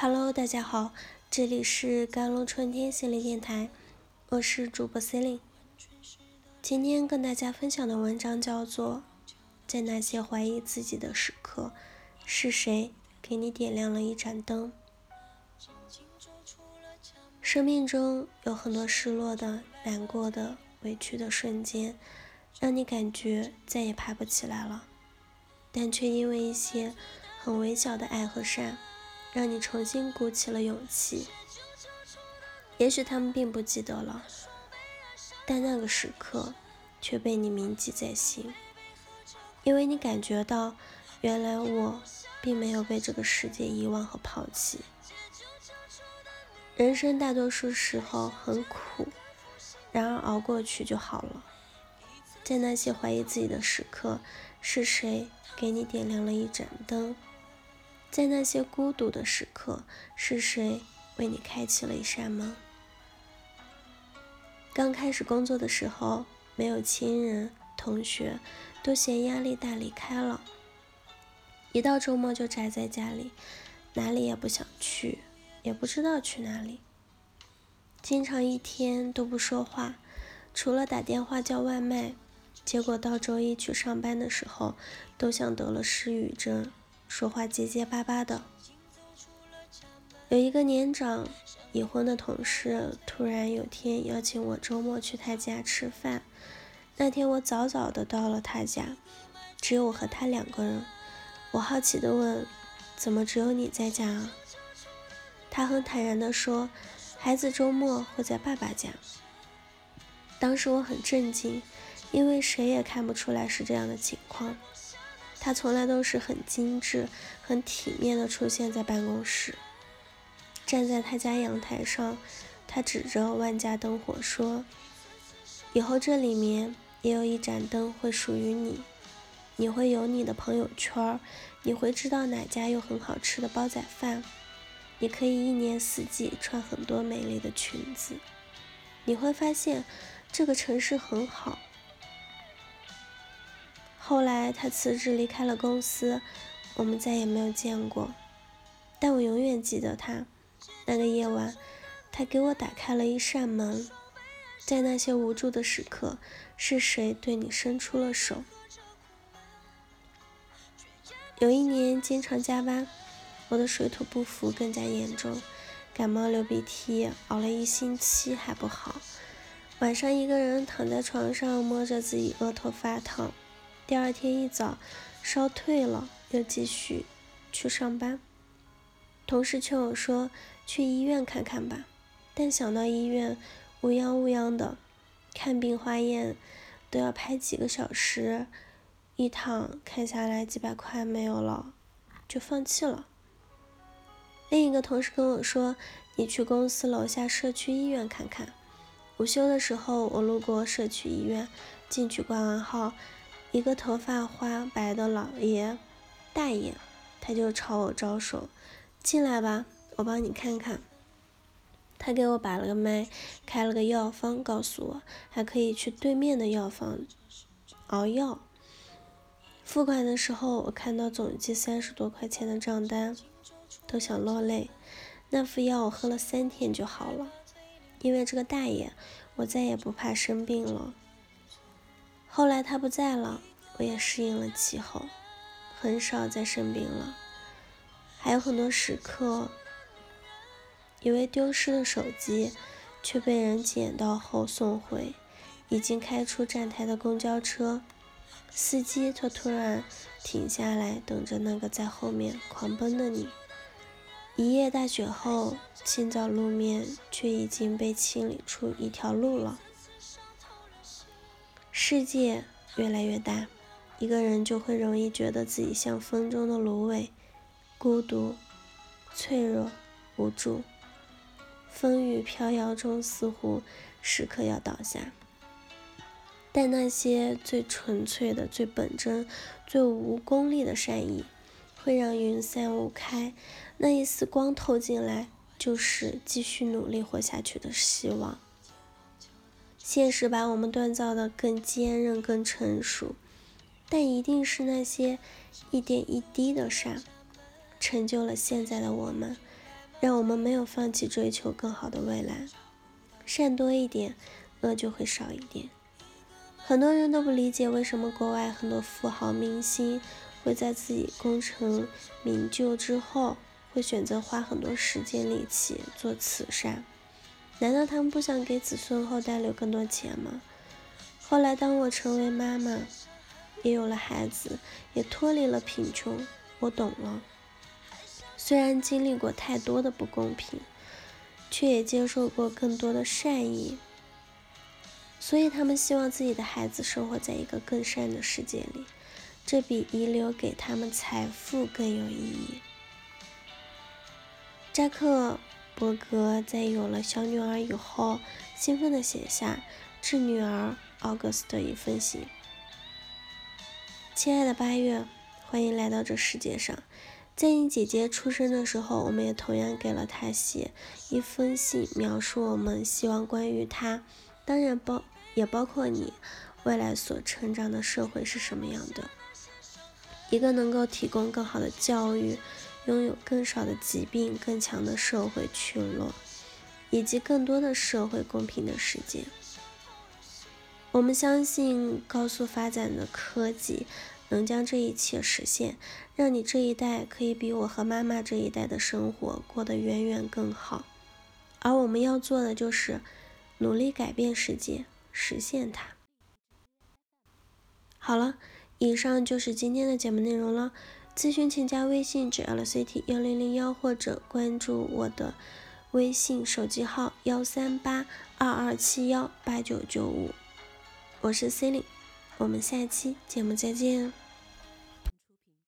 Hello，大家好，这里是甘露春天心理电台，我是主播 c e l i n e 今天跟大家分享的文章叫做《在那些怀疑自己的时刻，是谁给你点亮了一盏灯》。生命中有很多失落的、难过的、委屈的瞬间，让你感觉再也爬不起来了，但却因为一些很微小的爱和善。让你重新鼓起了勇气。也许他们并不记得了，但那个时刻却被你铭记在心，因为你感觉到，原来我并没有被这个世界遗忘和抛弃。人生大多数时候很苦，然而熬过去就好了。在那些怀疑自己的时刻，是谁给你点亮了一盏灯？在那些孤独的时刻，是谁为你开启了一扇门？刚开始工作的时候，没有亲人、同学，都嫌压力大离开了。一到周末就宅在家里，哪里也不想去，也不知道去哪里。经常一天都不说话，除了打电话叫外卖。结果到周一去上班的时候，都像得了失语症。说话结结巴巴的。有一个年长已婚的同事，突然有天邀请我周末去他家吃饭。那天我早早的到了他家，只有我和他两个人。我好奇的问：“怎么只有你在家啊？”他很坦然的说：“孩子周末会在爸爸家。”当时我很震惊，因为谁也看不出来是这样的情况。他从来都是很精致、很体面的出现在办公室。站在他家阳台上，他指着万家灯火说：“以后这里面也有一盏灯会属于你，你会有你的朋友圈，你会知道哪家有很好吃的煲仔饭，你可以一年四季穿很多美丽的裙子，你会发现这个城市很好。”后来他辞职离开了公司，我们再也没有见过。但我永远记得他。那个夜晚，他给我打开了一扇门。在那些无助的时刻，是谁对你伸出了手？有一年经常加班，我的水土不服更加严重，感冒流鼻涕，熬了一星期还不好。晚上一个人躺在床上，摸着自己额头发烫。第二天一早，烧退了，又继续去上班。同事劝我说：“去医院看看吧。”但想到医院乌泱乌泱的，看病化验都要排几个小时，一趟看下来几百块没有了，就放弃了。另一个同事跟我说：“你去公司楼下社区医院看看。”午休的时候，我路过社区医院，进去挂完号。一个头发花白的老爷大爷，他就朝我招手：“进来吧，我帮你看看。”他给我把了个脉，开了个药方，告诉我还可以去对面的药房熬药。付款的时候，我看到总计三十多块钱的账单，都想落泪。那副药我喝了三天就好了，因为这个大爷，我再也不怕生病了。后来他不在了，我也适应了气候，很少再生病了。还有很多时刻，以为丢失的手机，却被人捡到后送回。已经开出站台的公交车，司机却突然停下来，等着那个在后面狂奔的你。一夜大雪后，清早路面却已经被清理出一条路了。世界越来越大，一个人就会容易觉得自己像风中的芦苇，孤独、脆弱、无助。风雨飘摇中，似乎时刻要倒下。但那些最纯粹的、最本真、最无功利的善意，会让云散雾开。那一丝光透进来，就是继续努力活下去的希望。现实把我们锻造的更坚韧、更成熟，但一定是那些一点一滴的善，成就了现在的我们。让我们没有放弃追求更好的未来。善多一点，恶就会少一点。很多人都不理解为什么国外很多富豪明星会在自己功成名就之后，会选择花很多时间力气做慈善。难道他们不想给子孙后代留更多钱吗？后来，当我成为妈妈，也有了孩子，也脱离了贫穷，我懂了。虽然经历过太多的不公平，却也接受过更多的善意。所以，他们希望自己的孩子生活在一个更善的世界里，这比遗留给他们财富更有意义。扎克。伯格在有了小女儿以后，兴奋地写下致女儿奥格斯的一封信：“亲爱的八月，欢迎来到这世界上。在你姐姐出生的时候，我们也同样给了她写一封信，描述我们希望关于她，当然包也包括你未来所成长的社会是什么样的，一个能够提供更好的教育。”拥有更少的疾病、更强的社会群落，以及更多的社会公平的世界。我们相信高速发展的科技能将这一切实现，让你这一代可以比我和妈妈这一代的生活过得远远更好。而我们要做的就是努力改变世界，实现它。好了，以上就是今天的节目内容了。咨询请加微信 jlct 幺零零幺，或者关注我的微信手机号幺三八二二七幺八九九五，我是 c e l i n e 我们下期节目再见。